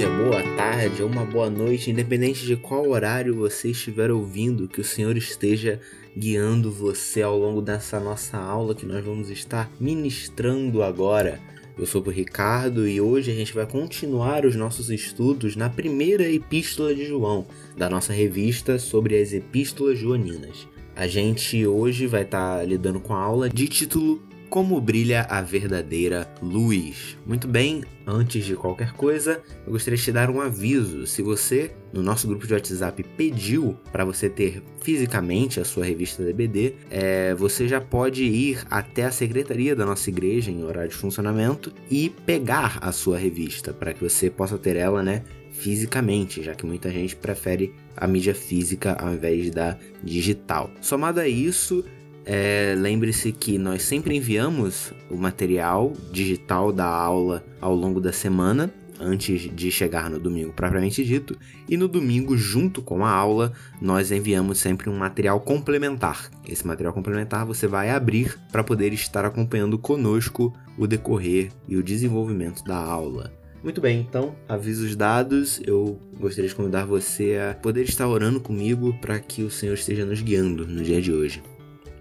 dia, boa tarde ou uma boa noite, independente de qual horário você estiver ouvindo, que o Senhor esteja guiando você ao longo dessa nossa aula que nós vamos estar ministrando agora. Eu sou o Ricardo e hoje a gente vai continuar os nossos estudos na primeira epístola de João, da nossa revista sobre as epístolas joaninas. A gente hoje vai estar lidando com a aula de título como brilha a verdadeira luz. Muito bem, antes de qualquer coisa, eu gostaria de te dar um aviso. Se você, no nosso grupo de WhatsApp, pediu para você ter fisicamente a sua revista DBD, é, você já pode ir até a secretaria da nossa igreja em horário de funcionamento e pegar a sua revista para que você possa ter ela, né? fisicamente, já que muita gente prefere a mídia física ao invés da digital. Somado a isso, é, Lembre-se que nós sempre enviamos o material digital da aula ao longo da semana, antes de chegar no domingo propriamente dito, e no domingo, junto com a aula, nós enviamos sempre um material complementar. Esse material complementar você vai abrir para poder estar acompanhando conosco o decorrer e o desenvolvimento da aula. Muito bem, então, avisos dados, eu gostaria de convidar você a poder estar orando comigo para que o Senhor esteja nos guiando no dia de hoje.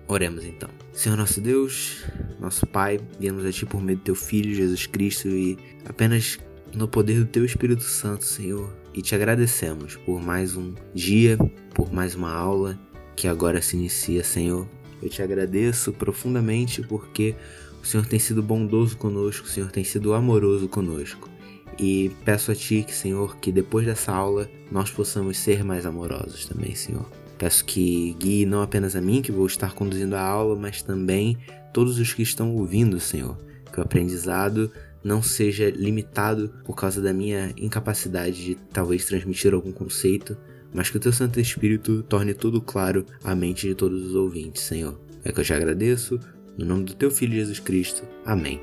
Oremos então. Senhor nosso Deus, nosso Pai, viemos a Ti por meio do Teu Filho Jesus Cristo e apenas no poder do Teu Espírito Santo, Senhor, e te agradecemos por mais um dia, por mais uma aula que agora se inicia, Senhor. Eu te agradeço profundamente porque o Senhor tem sido bondoso conosco, o Senhor tem sido amoroso conosco. E peço a Ti que, Senhor, que depois dessa aula nós possamos ser mais amorosos também, Senhor. Peço que guie não apenas a mim, que vou estar conduzindo a aula, mas também todos os que estão ouvindo, Senhor. Que o aprendizado não seja limitado por causa da minha incapacidade de talvez transmitir algum conceito, mas que o teu Santo Espírito torne tudo claro à mente de todos os ouvintes, Senhor. É que eu te agradeço, no nome do teu Filho Jesus Cristo. Amém.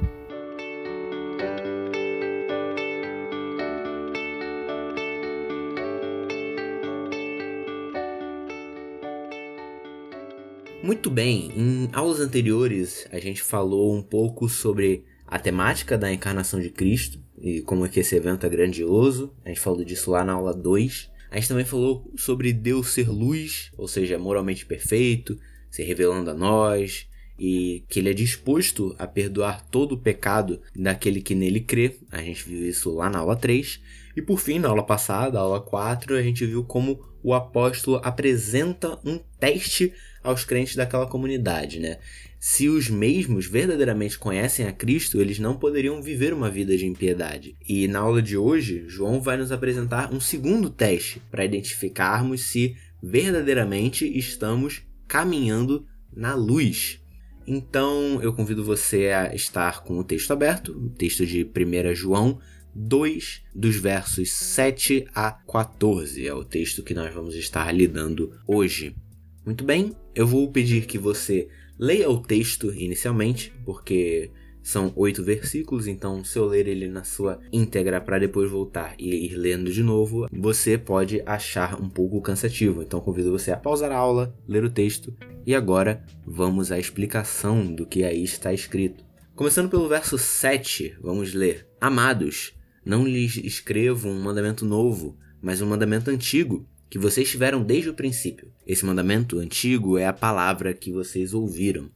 Muito bem, em aulas anteriores a gente falou um pouco sobre a temática da encarnação de Cristo e como é que esse evento é grandioso. A gente falou disso lá na aula 2. A gente também falou sobre Deus ser luz, ou seja, moralmente perfeito, se revelando a nós, e que ele é disposto a perdoar todo o pecado daquele que nele crê. A gente viu isso lá na aula 3. E por fim, na aula passada, aula 4, a gente viu como o apóstolo apresenta um teste aos crentes daquela comunidade, né? Se os mesmos verdadeiramente conhecem a Cristo, eles não poderiam viver uma vida de impiedade. E na aula de hoje, João vai nos apresentar um segundo teste para identificarmos se verdadeiramente estamos caminhando na luz. Então eu convido você a estar com o texto aberto, o texto de 1 João 2, dos versos 7 a 14. É o texto que nós vamos estar lidando hoje. Muito bem, eu vou pedir que você leia o texto inicialmente, porque são oito versículos, então se eu ler ele na sua íntegra para depois voltar e ir lendo de novo, você pode achar um pouco cansativo. Então convido você a pausar a aula, ler o texto e agora vamos à explicação do que aí está escrito. Começando pelo verso 7, vamos ler: Amados, não lhes escrevo um mandamento novo, mas um mandamento antigo que vocês tiveram desde o princípio. Esse mandamento antigo é a palavra que vocês ouviram.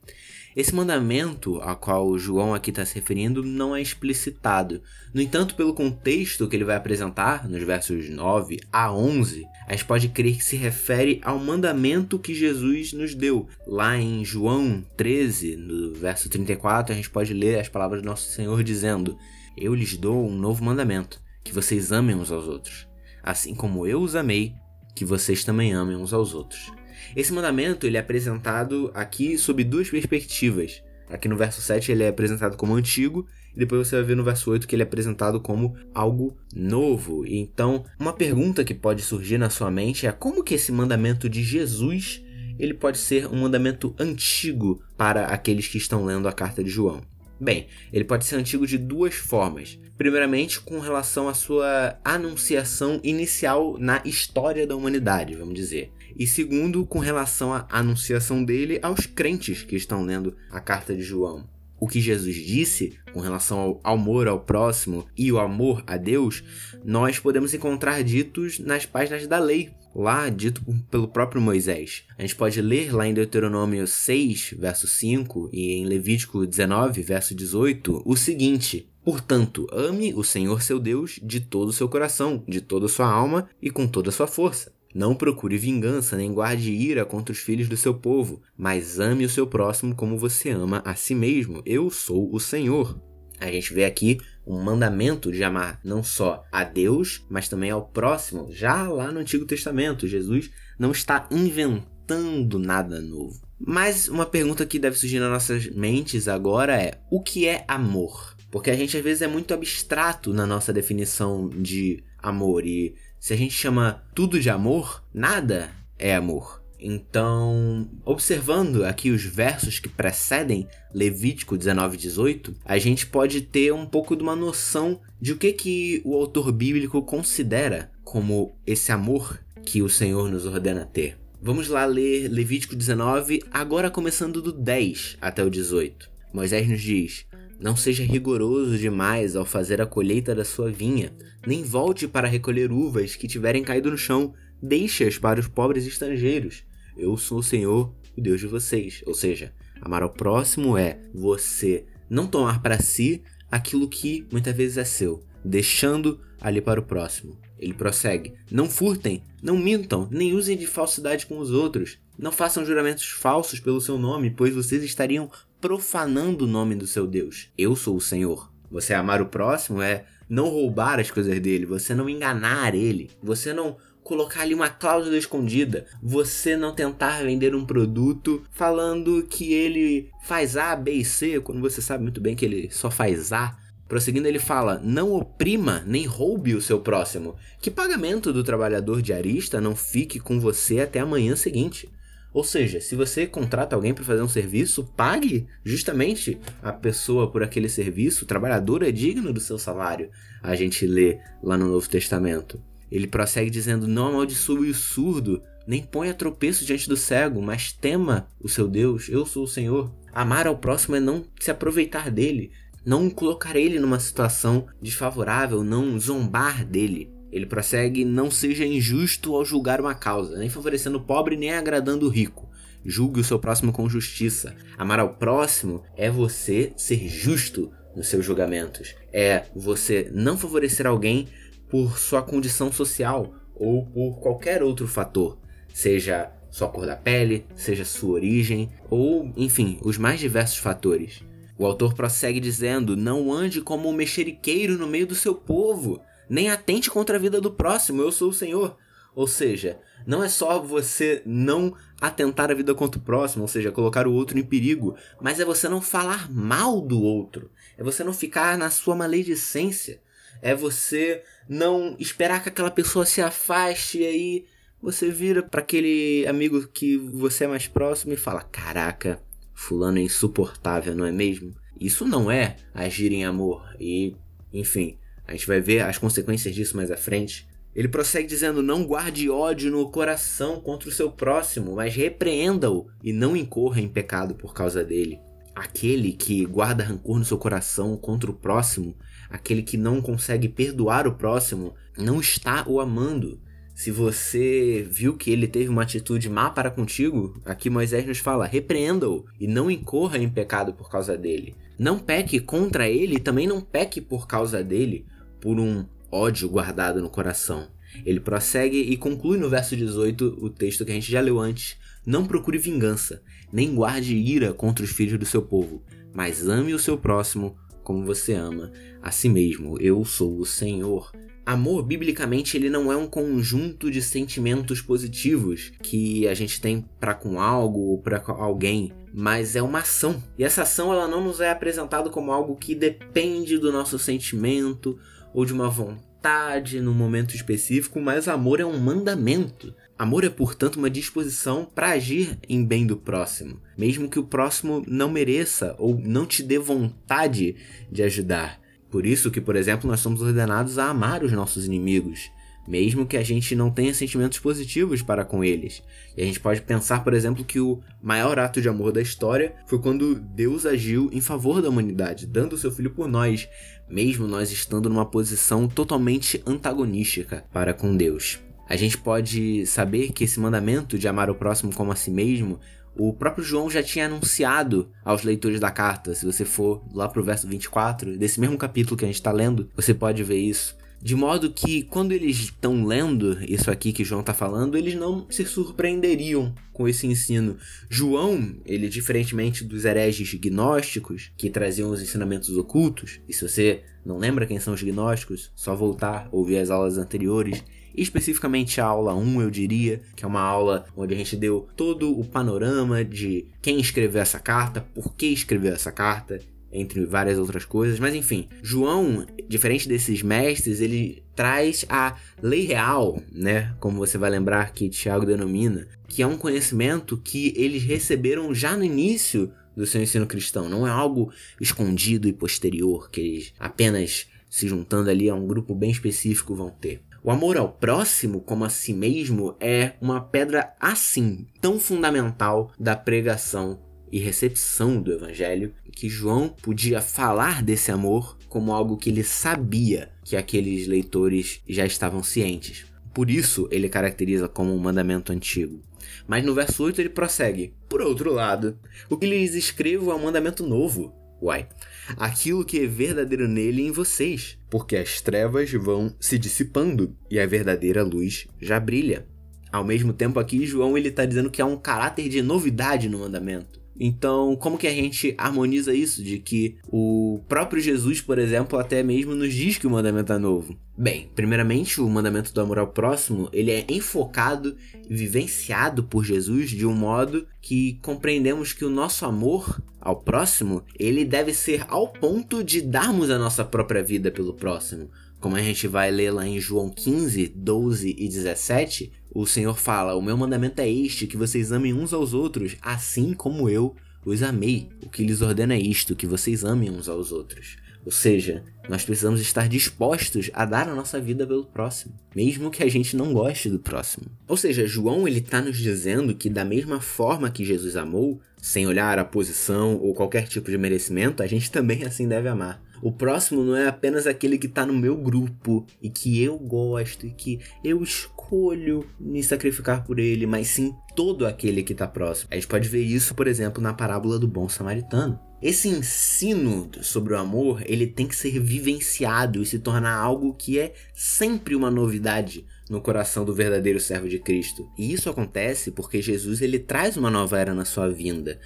Esse mandamento a qual João aqui está se referindo não é explicitado. No entanto, pelo contexto que ele vai apresentar, nos versos 9 a 11, a gente pode crer que se refere ao mandamento que Jesus nos deu. Lá em João 13, no verso 34, a gente pode ler as palavras do nosso Senhor dizendo: Eu lhes dou um novo mandamento, que vocês amem uns aos outros. Assim como eu os amei, que vocês também amem uns aos outros. Esse mandamento ele é apresentado aqui sob duas perspectivas. Aqui no verso 7 ele é apresentado como antigo, e depois você vai ver no verso 8 que ele é apresentado como algo novo. Então, uma pergunta que pode surgir na sua mente é como que esse mandamento de Jesus ele pode ser um mandamento antigo para aqueles que estão lendo a carta de João? Bem, ele pode ser antigo de duas formas. Primeiramente, com relação à sua anunciação inicial na história da humanidade, vamos dizer. E segundo, com relação à anunciação dele aos crentes que estão lendo a carta de João. o que Jesus disse com relação ao amor ao próximo e o amor a Deus, nós podemos encontrar ditos nas páginas da lei, lá dito pelo próprio Moisés. A gente pode ler lá em Deuteronômio 6, verso 5 e em Levítico 19, verso 18, o seguinte: Portanto, ame o Senhor seu Deus de todo o seu coração, de toda a sua alma e com toda a sua força. Não procure vingança nem guarde ira contra os filhos do seu povo, mas ame o seu próximo como você ama a si mesmo. Eu sou o Senhor. A gente vê aqui um mandamento de amar não só a Deus, mas também ao próximo. Já lá no Antigo Testamento, Jesus não está inventando nada novo. Mas uma pergunta que deve surgir nas nossas mentes agora é: o que é amor? Porque a gente às vezes é muito abstrato na nossa definição de amor e se a gente chama tudo de amor, nada é amor. Então, observando aqui os versos que precedem Levítico 19 e 18, a gente pode ter um pouco de uma noção de o que, que o autor bíblico considera como esse amor que o Senhor nos ordena ter. Vamos lá ler Levítico 19, agora começando do 10 até o 18. Moisés nos diz: não seja rigoroso demais ao fazer a colheita da sua vinha, nem volte para recolher uvas que tiverem caído no chão, deixe-as para os pobres estrangeiros. Eu sou o Senhor, o Deus de vocês. Ou seja, amar ao próximo é você não tomar para si aquilo que muitas vezes é seu, deixando ali para o próximo. Ele prossegue: Não furtem, não mintam, nem usem de falsidade com os outros. Não façam juramentos falsos pelo seu nome, pois vocês estariam profanando o nome do seu Deus. Eu sou o Senhor. Você amar o próximo é não roubar as coisas dele, você não enganar ele, você não colocar ali uma cláusula escondida, você não tentar vender um produto falando que ele faz A, B e C, quando você sabe muito bem que ele só faz A. Prosseguindo, ele fala: Não oprima nem roube o seu próximo. Que pagamento do trabalhador diarista não fique com você até a manhã seguinte. Ou seja, se você contrata alguém para fazer um serviço, pague justamente a pessoa por aquele serviço. O trabalhador é digno do seu salário. A gente lê lá no Novo Testamento. Ele prossegue dizendo: Não amaldiçoe o surdo, nem ponha tropeço diante do cego, mas tema o seu Deus. Eu sou o Senhor. Amar ao próximo é não se aproveitar dele, não colocar ele numa situação desfavorável, não zombar dele. Ele prossegue: Não seja injusto ao julgar uma causa, nem favorecendo o pobre, nem agradando o rico. Julgue o seu próximo com justiça. Amar ao próximo é você ser justo nos seus julgamentos. É você não favorecer alguém por sua condição social ou por qualquer outro fator, seja sua cor da pele, seja sua origem ou, enfim, os mais diversos fatores. O autor prossegue dizendo: Não ande como um mexeriqueiro no meio do seu povo nem atente contra a vida do próximo, eu sou o Senhor. Ou seja, não é só você não atentar a vida contra o próximo, ou seja, colocar o outro em perigo, mas é você não falar mal do outro, é você não ficar na sua maledicência, é você não esperar que aquela pessoa se afaste e aí você vira para aquele amigo que você é mais próximo e fala: Caraca, Fulano é insuportável, não é mesmo? Isso não é agir em amor e, enfim, a gente vai ver as consequências disso mais à frente. Ele prossegue dizendo: Não guarde ódio no coração contra o seu próximo, mas repreenda-o e não incorra em pecado por causa dele. Aquele que guarda rancor no seu coração contra o próximo, aquele que não consegue perdoar o próximo, não está o amando. Se você viu que ele teve uma atitude má para contigo, aqui Moisés nos fala: repreenda-o e não incorra em pecado por causa dele. Não peque contra ele e também não peque por causa dele, por um ódio guardado no coração. Ele prossegue e conclui no verso 18 o texto que a gente já leu antes: Não procure vingança, nem guarde ira contra os filhos do seu povo, mas ame o seu próximo como você ama a si mesmo. Eu sou o Senhor. Amor, biblicamente, ele não é um conjunto de sentimentos positivos que a gente tem para com algo ou para alguém, mas é uma ação. E essa ação ela não nos é apresentada como algo que depende do nosso sentimento ou de uma vontade num momento específico, mas amor é um mandamento. Amor é, portanto, uma disposição para agir em bem do próximo, mesmo que o próximo não mereça ou não te dê vontade de ajudar. Por isso que, por exemplo, nós somos ordenados a amar os nossos inimigos, mesmo que a gente não tenha sentimentos positivos para com eles. E a gente pode pensar, por exemplo, que o maior ato de amor da história foi quando Deus agiu em favor da humanidade, dando o seu filho por nós, mesmo nós estando numa posição totalmente antagonística para com Deus. A gente pode saber que esse mandamento de amar o próximo como a si mesmo o próprio João já tinha anunciado aos leitores da carta. Se você for lá pro verso 24, desse mesmo capítulo que a gente está lendo, você pode ver isso. De modo que quando eles estão lendo isso aqui que João está falando, eles não se surpreenderiam com esse ensino. João, ele diferentemente dos hereges gnósticos que traziam os ensinamentos ocultos, e se você não lembra quem são os gnósticos, só voltar ouvir as aulas anteriores, especificamente a aula 1, eu diria, que é uma aula onde a gente deu todo o panorama de quem escreveu essa carta, por que escreveu essa carta, entre várias outras coisas, mas enfim, João, diferente desses mestres, ele traz a lei real, né, como você vai lembrar que Tiago denomina, que é um conhecimento que eles receberam já no início do seu ensino cristão, não é algo escondido e posterior que eles apenas se juntando ali a um grupo bem específico vão ter. O amor ao próximo, como a si mesmo, é uma pedra assim tão fundamental da pregação e recepção do evangelho que João podia falar desse amor como algo que ele sabia que aqueles leitores já estavam cientes. Por isso ele caracteriza como um mandamento antigo. Mas no verso 8 ele prossegue: Por outro lado, o que lhes escrevo é um mandamento novo. Uai, aquilo que é verdadeiro nele e em vocês, porque as trevas vão se dissipando e a verdadeira luz já brilha. Ao mesmo tempo aqui João ele está dizendo que há um caráter de novidade no mandamento. Então, como que a gente harmoniza isso? De que o próprio Jesus, por exemplo, até mesmo nos diz que o mandamento é novo. Bem, primeiramente, o mandamento do amor ao próximo, ele é enfocado e vivenciado por Jesus de um modo que compreendemos que o nosso amor ao próximo, ele deve ser ao ponto de darmos a nossa própria vida pelo próximo. Como a gente vai ler lá em João 15, 12 e 17, o Senhor fala: O meu mandamento é este, que vocês amem uns aos outros, assim como eu os amei. O que lhes ordena é isto, que vocês amem uns aos outros. Ou seja, nós precisamos estar dispostos a dar a nossa vida pelo próximo, mesmo que a gente não goste do próximo. Ou seja, João ele está nos dizendo que da mesma forma que Jesus amou, sem olhar a posição ou qualquer tipo de merecimento, a gente também assim deve amar. O próximo não é apenas aquele que está no meu grupo e que eu gosto e que eu escolho me sacrificar por ele, mas sim todo aquele que está próximo. A gente pode ver isso, por exemplo, na parábola do bom samaritano. Esse ensino sobre o amor, ele tem que ser vivenciado e se tornar algo que é sempre uma novidade no coração do verdadeiro servo de Cristo. E isso acontece porque Jesus ele traz uma nova era na sua vinda.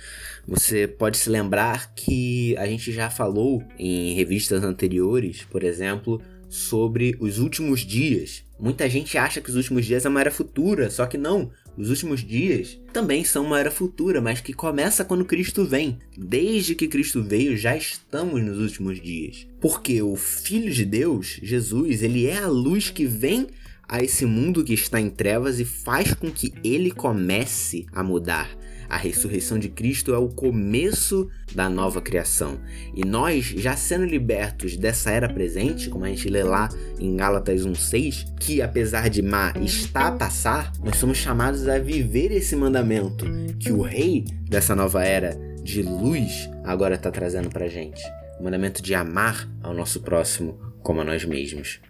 Você pode se lembrar que a gente já falou em revistas anteriores, por exemplo, sobre os últimos dias. Muita gente acha que os últimos dias é uma era futura, só que não. Os últimos dias também são uma era futura, mas que começa quando Cristo vem. Desde que Cristo veio, já estamos nos últimos dias. Porque o Filho de Deus, Jesus, ele é a luz que vem a esse mundo que está em trevas e faz com que ele comece a mudar. A ressurreição de Cristo é o começo da nova criação. E nós, já sendo libertos dessa era presente, como a gente lê lá em Gálatas 1:6, que apesar de má está a passar, nós somos chamados a viver esse mandamento que o rei dessa nova era de luz agora está trazendo para gente. O mandamento de amar ao nosso próximo como a nós mesmos.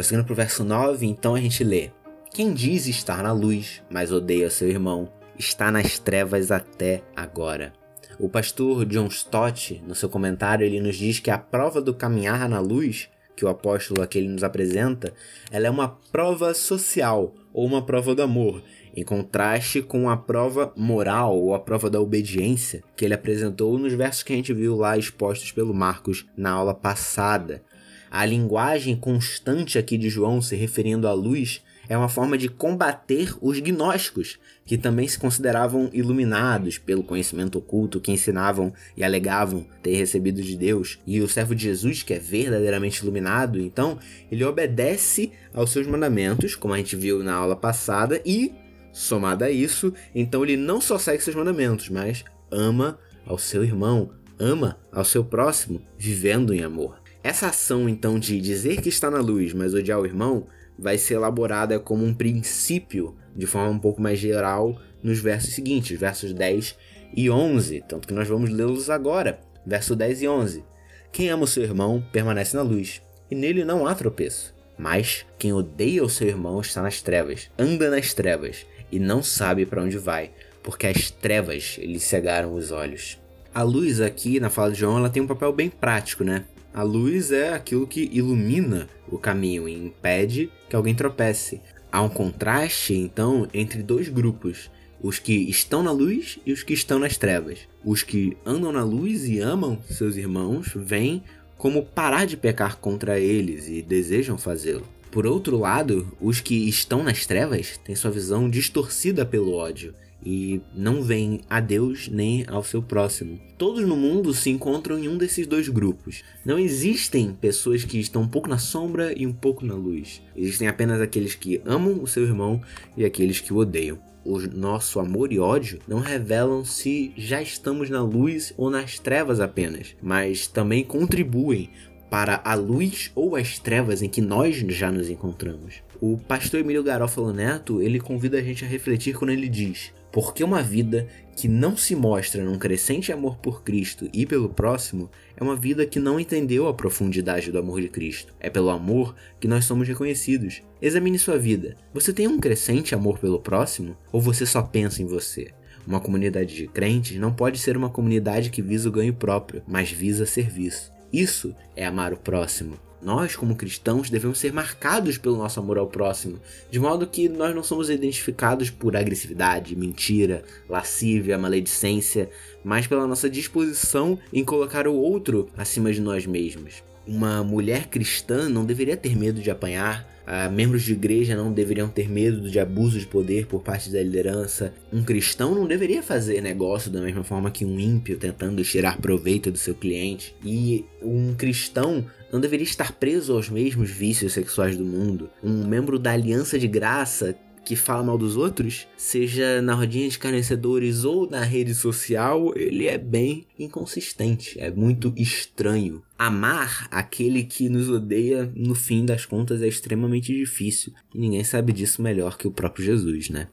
Prosseguindo para o verso 9, então a gente lê: Quem diz estar na luz, mas odeia seu irmão, está nas trevas até agora. O pastor John Stott, no seu comentário, ele nos diz que a prova do caminhar na luz, que o apóstolo aqui nos apresenta, ela é uma prova social ou uma prova do amor, em contraste com a prova moral ou a prova da obediência que ele apresentou nos versos que a gente viu lá expostos pelo Marcos na aula passada. A linguagem constante aqui de João se referindo à luz é uma forma de combater os gnósticos, que também se consideravam iluminados pelo conhecimento oculto que ensinavam e alegavam ter recebido de Deus. E o servo de Jesus, que é verdadeiramente iluminado, então, ele obedece aos seus mandamentos, como a gente viu na aula passada, e Somado a isso, então ele não só segue seus mandamentos, mas ama ao seu irmão, ama ao seu próximo, vivendo em amor. Essa ação, então, de dizer que está na luz, mas odiar o irmão, vai ser elaborada como um princípio, de forma um pouco mais geral, nos versos seguintes, versos 10 e 11. Tanto que nós vamos lê-los agora, verso 10 e 11. Quem ama o seu irmão permanece na luz, e nele não há tropeço. Mas quem odeia o seu irmão está nas trevas, anda nas trevas, e não sabe para onde vai, porque as trevas lhe cegaram os olhos. A luz aqui na fala de João ela tem um papel bem prático, né? A luz é aquilo que ilumina o caminho e impede que alguém tropece. Há um contraste, então, entre dois grupos: os que estão na luz e os que estão nas trevas. Os que andam na luz e amam seus irmãos veem como parar de pecar contra eles e desejam fazê-lo. Por outro lado, os que estão nas trevas têm sua visão distorcida pelo ódio e não veem a Deus nem ao seu próximo. Todos no mundo se encontram em um desses dois grupos. Não existem pessoas que estão um pouco na sombra e um pouco na luz. Existem apenas aqueles que amam o seu irmão e aqueles que o odeiam. O nosso amor e ódio não revelam se já estamos na luz ou nas trevas apenas, mas também contribuem para a luz ou as trevas em que nós já nos encontramos. O pastor Emílio Garófalo Neto, ele convida a gente a refletir quando ele diz: porque uma vida que não se mostra num crescente amor por Cristo e pelo próximo é uma vida que não entendeu a profundidade do amor de Cristo. É pelo amor que nós somos reconhecidos. Examine sua vida. Você tem um crescente amor pelo próximo ou você só pensa em você? Uma comunidade de crentes não pode ser uma comunidade que visa o ganho próprio, mas visa serviço. Isso é amar o próximo. Nós, como cristãos, devemos ser marcados pelo nosso amor ao próximo, de modo que nós não somos identificados por agressividade, mentira, lascívia, maledicência, mas pela nossa disposição em colocar o outro acima de nós mesmos. Uma mulher cristã não deveria ter medo de apanhar, Uh, membros de igreja não deveriam ter medo de abuso de poder por parte da liderança. Um cristão não deveria fazer negócio da mesma forma que um ímpio tentando tirar proveito do seu cliente. E um cristão não deveria estar preso aos mesmos vícios sexuais do mundo. Um membro da aliança de graça que fala mal dos outros, seja na rodinha de carnecedores ou na rede social, ele é bem inconsistente, é muito estranho. Amar aquele que nos odeia, no fim das contas, é extremamente difícil. E ninguém sabe disso melhor que o próprio Jesus, né?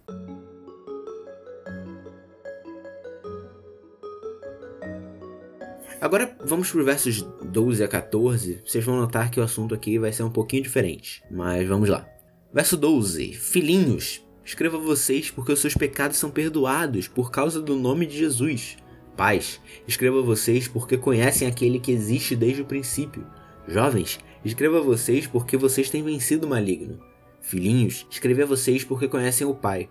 Agora vamos para os versos 12 a 14. Vocês vão notar que o assunto aqui vai ser um pouquinho diferente, mas vamos lá. Verso 12: Filhinhos, escreva vocês porque os seus pecados são perdoados por causa do nome de Jesus. Pais, escreva vocês porque conhecem aquele que existe desde o princípio. Jovens, escreva vocês porque vocês têm vencido o maligno. Filhinhos, escreva vocês porque conhecem o Pai.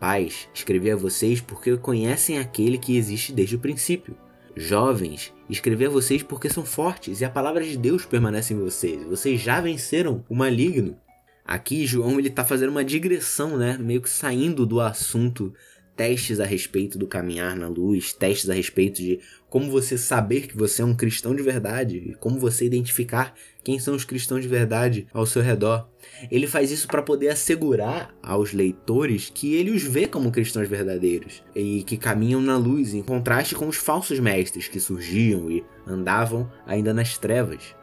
Pais, escreva vocês porque conhecem aquele que existe desde o princípio. Jovens, escrever a vocês porque são fortes e a palavra de Deus permanece em vocês. Vocês já venceram o maligno. Aqui João ele tá fazendo uma digressão, né, meio que saindo do assunto testes a respeito do caminhar na luz, testes a respeito de como você saber que você é um cristão de verdade, como você identificar quem são os cristãos de verdade ao seu redor. Ele faz isso para poder assegurar aos leitores que ele os vê como cristãos verdadeiros e que caminham na luz, em contraste com os falsos mestres que surgiam e andavam ainda nas trevas.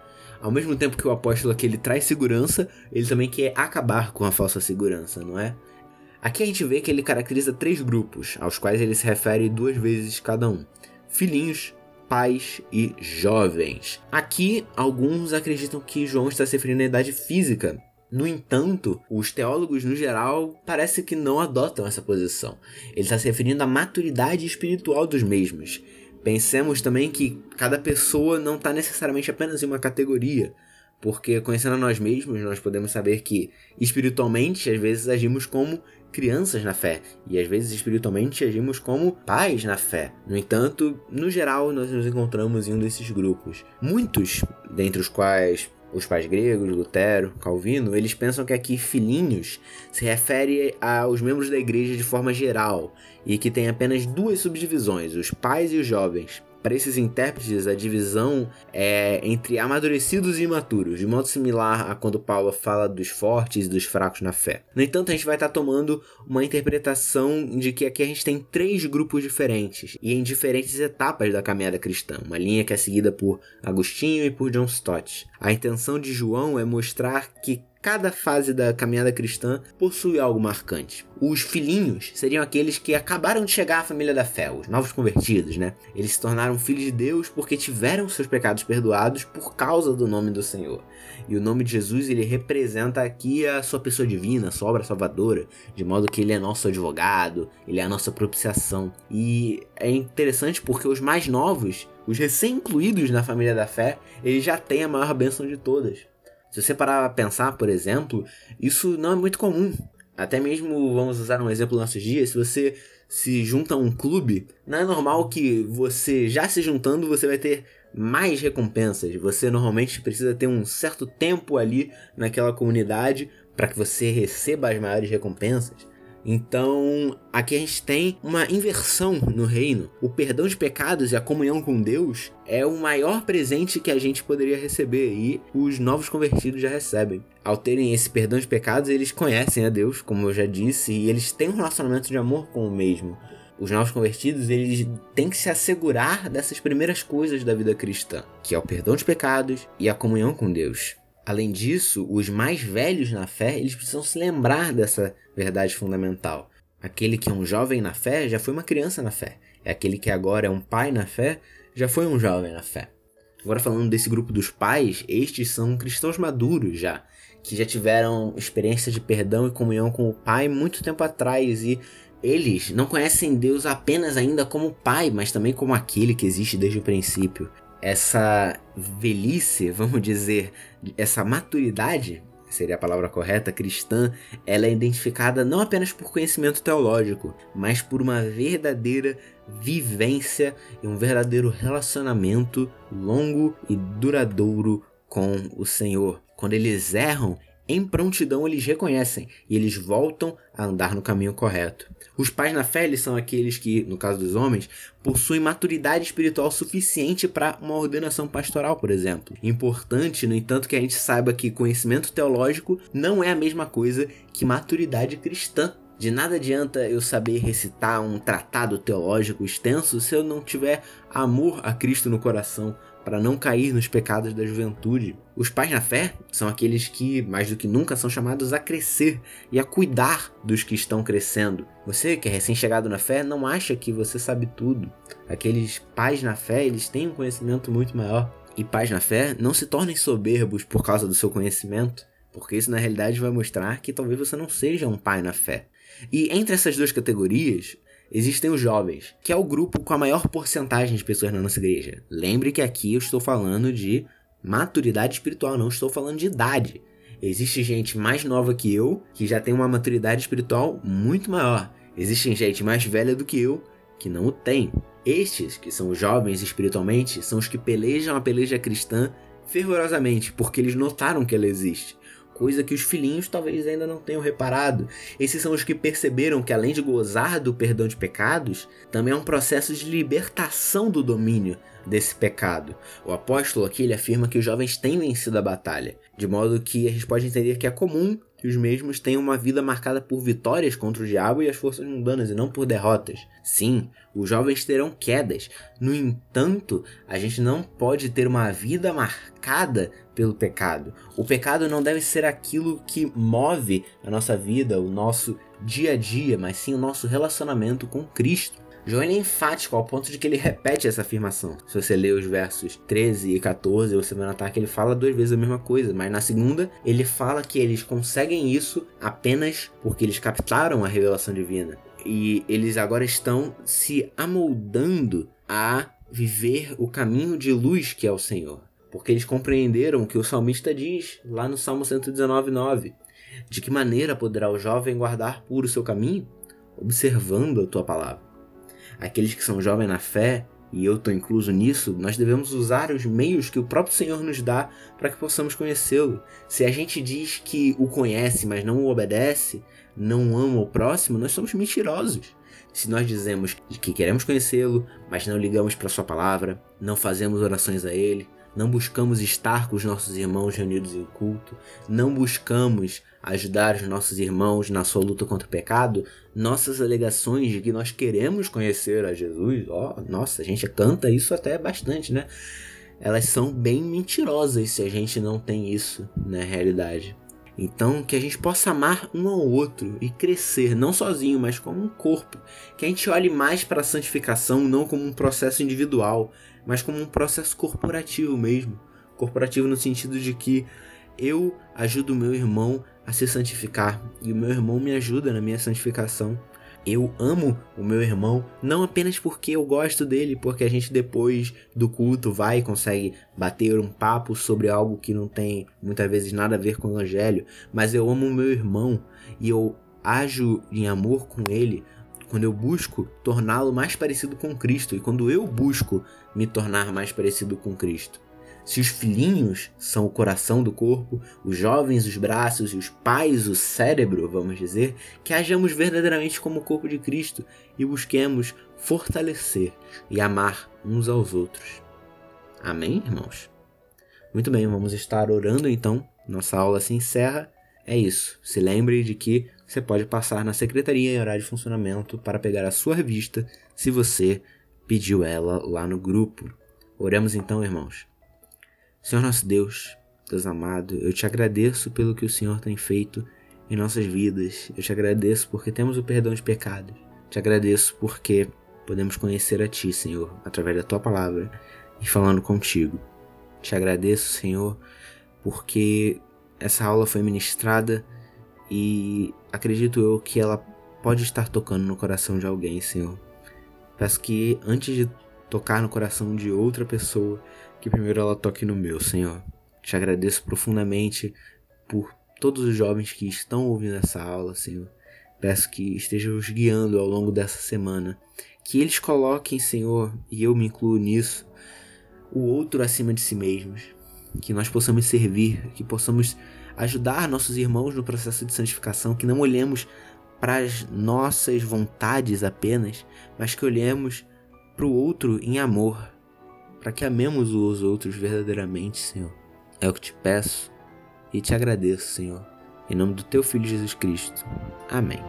Ao mesmo tempo que o apóstolo aqui ele traz segurança, ele também quer acabar com a falsa segurança, não é? Aqui a gente vê que ele caracteriza três grupos, aos quais ele se refere duas vezes cada um: filhinhos, pais e jovens. Aqui, alguns acreditam que João está se referindo à idade física. No entanto, os teólogos no geral parece que não adotam essa posição. Ele está se referindo à maturidade espiritual dos mesmos. Pensemos também que cada pessoa não está necessariamente apenas em uma categoria, porque conhecendo a nós mesmos, nós podemos saber que espiritualmente às vezes agimos como crianças na fé e às vezes espiritualmente agimos como pais na fé. No entanto, no geral, nós nos encontramos em um desses grupos. Muitos, dentre os quais os pais gregos, Lutero, Calvino, eles pensam que aqui filhinhos se refere aos membros da igreja de forma geral e que tem apenas duas subdivisões, os pais e os jovens. Para esses intérpretes, a divisão é entre amadurecidos e imaturos, de modo similar a quando Paulo fala dos fortes e dos fracos na fé. No entanto, a gente vai estar tomando uma interpretação de que aqui a gente tem três grupos diferentes e em diferentes etapas da caminhada cristã, uma linha que é seguida por Agostinho e por John Stott. A intenção de João é mostrar que Cada fase da caminhada cristã possui algo marcante. Os filhinhos seriam aqueles que acabaram de chegar à família da fé, os novos convertidos, né? Eles se tornaram filhos de Deus porque tiveram seus pecados perdoados por causa do nome do Senhor. E o nome de Jesus, ele representa aqui a sua pessoa divina, a sua obra salvadora, de modo que ele é nosso advogado, ele é a nossa propiciação. E é interessante porque os mais novos, os recém-incluídos na família da fé, eles já têm a maior bênção de todas. Se você parar para pensar, por exemplo, isso não é muito comum. Até mesmo, vamos usar um exemplo nos nossos dias, se você se junta a um clube, não é normal que você já se juntando você vai ter mais recompensas. Você normalmente precisa ter um certo tempo ali naquela comunidade para que você receba as maiores recompensas. Então, aqui a gente tem uma inversão no reino. O perdão de pecados e a comunhão com Deus é o maior presente que a gente poderia receber e os novos convertidos já recebem. Ao terem esse perdão de pecados, eles conhecem a Deus, como eu já disse, e eles têm um relacionamento de amor com o mesmo. Os novos convertidos, eles têm que se assegurar dessas primeiras coisas da vida cristã, que é o perdão de pecados e a comunhão com Deus. Além disso, os mais velhos na fé, eles precisam se lembrar dessa verdade fundamental. Aquele que é um jovem na fé já foi uma criança na fé. É aquele que agora é um pai na fé, já foi um jovem na fé. Agora falando desse grupo dos pais, estes são cristãos maduros já, que já tiveram experiência de perdão e comunhão com o pai muito tempo atrás e eles não conhecem Deus apenas ainda como pai, mas também como aquele que existe desde o princípio essa velhice, vamos dizer, essa maturidade, seria a palavra correta, cristã, ela é identificada não apenas por conhecimento teológico, mas por uma verdadeira vivência e um verdadeiro relacionamento longo e duradouro com o Senhor. Quando eles erram, em prontidão eles reconhecem e eles voltam a andar no caminho correto. Os pais na fé eles são aqueles que, no caso dos homens, possuem maturidade espiritual suficiente para uma ordenação pastoral, por exemplo. Importante, no entanto, que a gente saiba que conhecimento teológico não é a mesma coisa que maturidade cristã. De nada adianta eu saber recitar um tratado teológico extenso se eu não tiver amor a Cristo no coração, para não cair nos pecados da juventude. Os pais na fé são aqueles que, mais do que nunca, são chamados a crescer e a cuidar dos que estão crescendo. Você que é recém-chegado na fé não acha que você sabe tudo. Aqueles pais na fé, eles têm um conhecimento muito maior. E pais na fé não se tornem soberbos por causa do seu conhecimento, porque isso na realidade vai mostrar que talvez você não seja um pai na fé. E entre essas duas categorias, existem os jovens, que é o grupo com a maior porcentagem de pessoas na nossa igreja. Lembre que aqui eu estou falando de maturidade espiritual, não estou falando de idade. Existe gente mais nova que eu que já tem uma maturidade espiritual muito maior. Existe gente mais velha do que eu que não o tem. Estes, que são jovens espiritualmente, são os que pelejam a peleja cristã fervorosamente, porque eles notaram que ela existe coisa que os filhinhos talvez ainda não tenham reparado. Esses são os que perceberam que além de gozar do perdão de pecados, também é um processo de libertação do domínio desse pecado. O apóstolo aqui ele afirma que os jovens têm vencido a batalha, de modo que a gente pode entender que é comum que os mesmos tenham uma vida marcada por vitórias contra o diabo e as forças mundanas e não por derrotas. Sim, os jovens terão quedas. No entanto, a gente não pode ter uma vida marcada pelo pecado. O pecado não deve ser aquilo que move a nossa vida, o nosso dia a dia, mas sim o nosso relacionamento com Cristo. João é enfático ao ponto de que ele repete essa afirmação. Se você ler os versos 13 e 14, você vai notar que ele fala duas vezes a mesma coisa, mas na segunda ele fala que eles conseguem isso apenas porque eles captaram a revelação divina. E eles agora estão se amoldando a viver o caminho de luz que é o Senhor. Porque eles compreenderam o que o salmista diz lá no Salmo 119:9. De que maneira poderá o jovem guardar puro seu caminho? Observando a tua palavra aqueles que são jovens na fé, e eu estou incluso nisso, nós devemos usar os meios que o próprio Senhor nos dá para que possamos conhecê-lo. Se a gente diz que o conhece, mas não o obedece, não ama o próximo, nós somos mentirosos. Se nós dizemos que queremos conhecê-lo, mas não ligamos para Sua palavra, não fazemos orações a Ele, não buscamos estar com os nossos irmãos reunidos em culto, não buscamos ajudar os nossos irmãos na sua luta contra o pecado, nossas alegações de que nós queremos conhecer a Jesus, ó, oh, nossa, a gente canta isso até bastante, né? Elas são bem mentirosas se a gente não tem isso na realidade. Então, que a gente possa amar um ao outro e crescer, não sozinho, mas como um corpo. Que a gente olhe mais para a santificação não como um processo individual, mas como um processo corporativo mesmo. Corporativo no sentido de que eu ajudo o meu irmão a se santificar e o meu irmão me ajuda na minha santificação. Eu amo o meu irmão não apenas porque eu gosto dele, porque a gente depois do culto vai e consegue bater um papo sobre algo que não tem muitas vezes nada a ver com o evangelho, mas eu amo o meu irmão e eu ajo em amor com ele quando eu busco torná-lo mais parecido com Cristo e quando eu busco me tornar mais parecido com Cristo. Se os filhinhos são o coração do corpo, os jovens os braços e os pais o cérebro, vamos dizer, que hajamos verdadeiramente como o corpo de Cristo e busquemos fortalecer e amar uns aos outros. Amém, irmãos? Muito bem, vamos estar orando então. Nossa aula se encerra. É isso. Se lembre de que você pode passar na secretaria em horário de funcionamento para pegar a sua revista se você pediu ela lá no grupo. Oremos então, irmãos. Senhor nosso Deus, Deus amado, eu te agradeço pelo que o Senhor tem feito em nossas vidas. Eu te agradeço porque temos o perdão de pecados. Te agradeço porque podemos conhecer a Ti, Senhor, através da Tua palavra e falando contigo. Te agradeço, Senhor, porque essa aula foi ministrada e acredito eu que ela pode estar tocando no coração de alguém, Senhor. Peço que antes de tocar no coração de outra pessoa, que primeiro ela toque no meu, Senhor. Te agradeço profundamente por todos os jovens que estão ouvindo essa aula, Senhor. Peço que esteja os guiando ao longo dessa semana. Que eles coloquem, Senhor, e eu me incluo nisso, o outro acima de si mesmos. Que nós possamos servir, que possamos ajudar nossos irmãos no processo de santificação, que não olhemos para as nossas vontades apenas, mas que olhemos para o outro em amor, para que amemos os outros verdadeiramente, Senhor. É o que te peço e te agradeço, Senhor. Em nome do teu Filho Jesus Cristo. Amém.